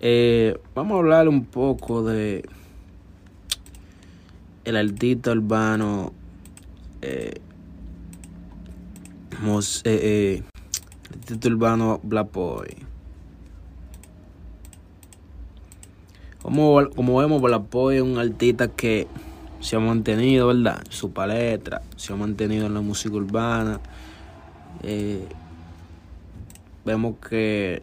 Eh, vamos a hablar un poco de el artista urbano eh, eh, eh, artista urbano Black. Como, como vemos, Black es un artista que se ha mantenido, ¿verdad? Su palestra, se ha mantenido en la música urbana. Vemos que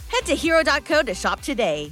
Head to hero.co to shop today.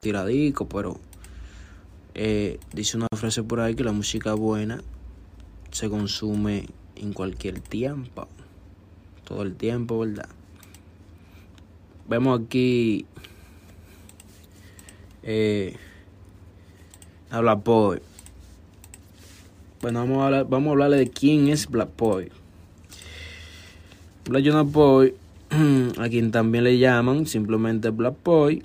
Tiradico, pero eh, dice una frase por ahí que la música buena se consume en cualquier tiempo, todo el tiempo, ¿verdad? Vemos aquí eh, a Black Boy. Bueno, vamos a, vamos a hablarle de quién es Black Boy. Black Jonah Boy, a quien también le llaman simplemente Black Boy,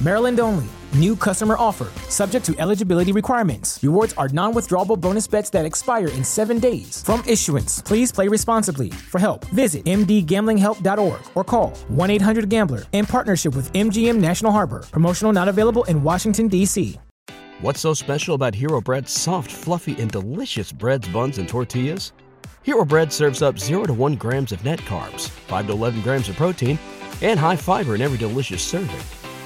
Maryland only. New customer offer. Subject to eligibility requirements. Rewards are non withdrawable bonus bets that expire in seven days. From issuance, please play responsibly. For help, visit mdgamblinghelp.org or call 1 800 Gambler in partnership with MGM National Harbor. Promotional not available in Washington, D.C. What's so special about Hero Bread's soft, fluffy, and delicious breads, buns, and tortillas? Hero Bread serves up 0 to 1 grams of net carbs, 5 to 11 grams of protein, and high fiber in every delicious serving.